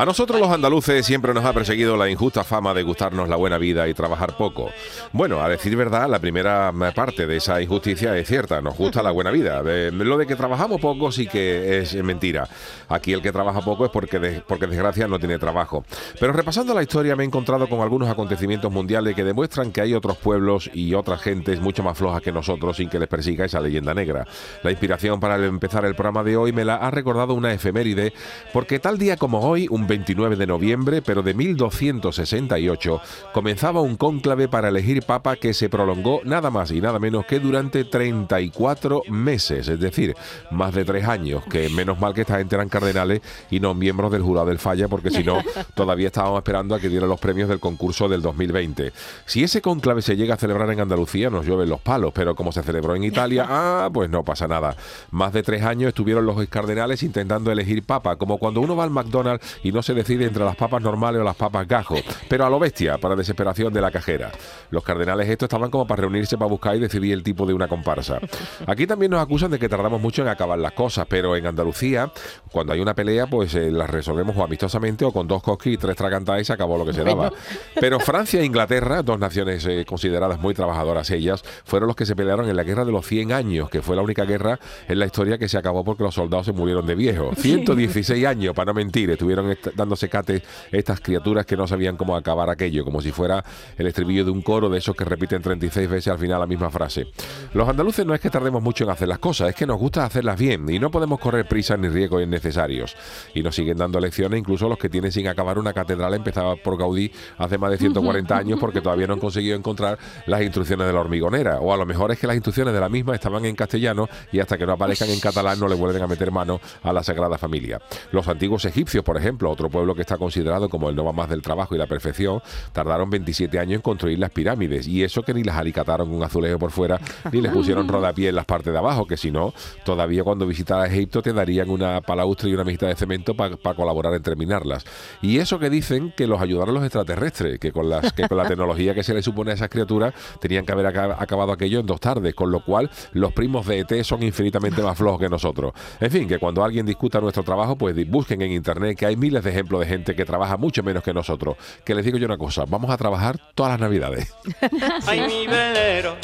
A nosotros los andaluces siempre nos ha perseguido la injusta fama de gustarnos la buena vida y trabajar poco. Bueno, a decir verdad, la primera parte de esa injusticia es cierta, nos gusta la buena vida. lo de que trabajamos poco sí que es mentira. Aquí el que trabaja poco es porque, porque desgracia no tiene trabajo. Pero repasando la historia me he encontrado con algunos acontecimientos mundiales que demuestran que hay otros pueblos y otras gentes mucho más flojas que nosotros sin que les persiga esa leyenda negra. La inspiración para empezar el programa de hoy me la ha recordado una efeméride porque tal día como hoy, un 29 de noviembre, pero de 1268, comenzaba un cónclave para elegir papa que se prolongó nada más y nada menos que durante 34 meses, es decir, más de tres años, que menos mal que esta gente eran cardenales y no miembros del jurado del falla, porque si no, todavía estábamos esperando a que dieran los premios del concurso del 2020. Si ese cónclave se llega a celebrar en Andalucía, nos llueven los palos, pero como se celebró en Italia, ah, pues no pasa nada. Más de tres años estuvieron los cardenales intentando elegir papa, como cuando uno va al McDonald's y no se decide entre las papas normales o las papas gajo, pero a lo bestia, para desesperación de la cajera. Los cardenales estos estaban como para reunirse para buscar y decidir el tipo de una comparsa. Aquí también nos acusan de que tardamos mucho en acabar las cosas, pero en Andalucía, cuando hay una pelea, pues eh, las resolvemos o amistosamente o con dos cosquis y tres tragantaes se acabó lo que se daba. Pero Francia e Inglaterra, dos naciones eh, consideradas muy trabajadoras ellas, fueron los que se pelearon en la guerra de los 100 años, que fue la única guerra en la historia que se acabó porque los soldados se murieron de viejo. 116 años, para no mentir, estuvieron dándose cate estas criaturas que no sabían cómo acabar aquello, como si fuera el estribillo de un coro de esos que repiten 36 veces al final la misma frase. Los andaluces no es que tardemos mucho en hacer las cosas, es que nos gusta hacerlas bien y no podemos correr prisas ni riesgos innecesarios. Y nos siguen dando lecciones incluso los que tienen sin acabar una catedral empezada por Gaudí hace más de 140 años porque todavía no han conseguido encontrar las instrucciones de la hormigonera. O a lo mejor es que las instrucciones de la misma estaban en castellano y hasta que no aparezcan en catalán no le vuelven a meter mano a la Sagrada Familia. Los antiguos egipcios, por ejemplo, otro pueblo que está considerado como el no va más del trabajo y la perfección, tardaron 27 años en construir las pirámides. Y eso que ni las alicataron con un azulejo por fuera, ni les pusieron rodapié en las partes de abajo, que si no, todavía cuando visitaras Egipto te darían una palaustra y una mejita de cemento para colaborar en terminarlas. Y eso que dicen que los ayudaron los extraterrestres, que con, las, que con la tecnología que se les supone a esas criaturas tenían que haber acabado aquello en dos tardes, con lo cual los primos de ET son infinitamente más flojos que nosotros. En fin, que cuando alguien discuta nuestro trabajo, pues busquen en internet que hay miles de ejemplos de gente que trabaja mucho menos que nosotros. Que les digo yo una cosa, vamos a trabajar todas las navidades. Ay, mi velero,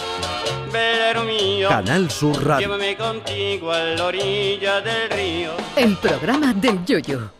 velero mío. Canal Sur Radio. Llévame contigo a la orilla del río. El programa del yoyo.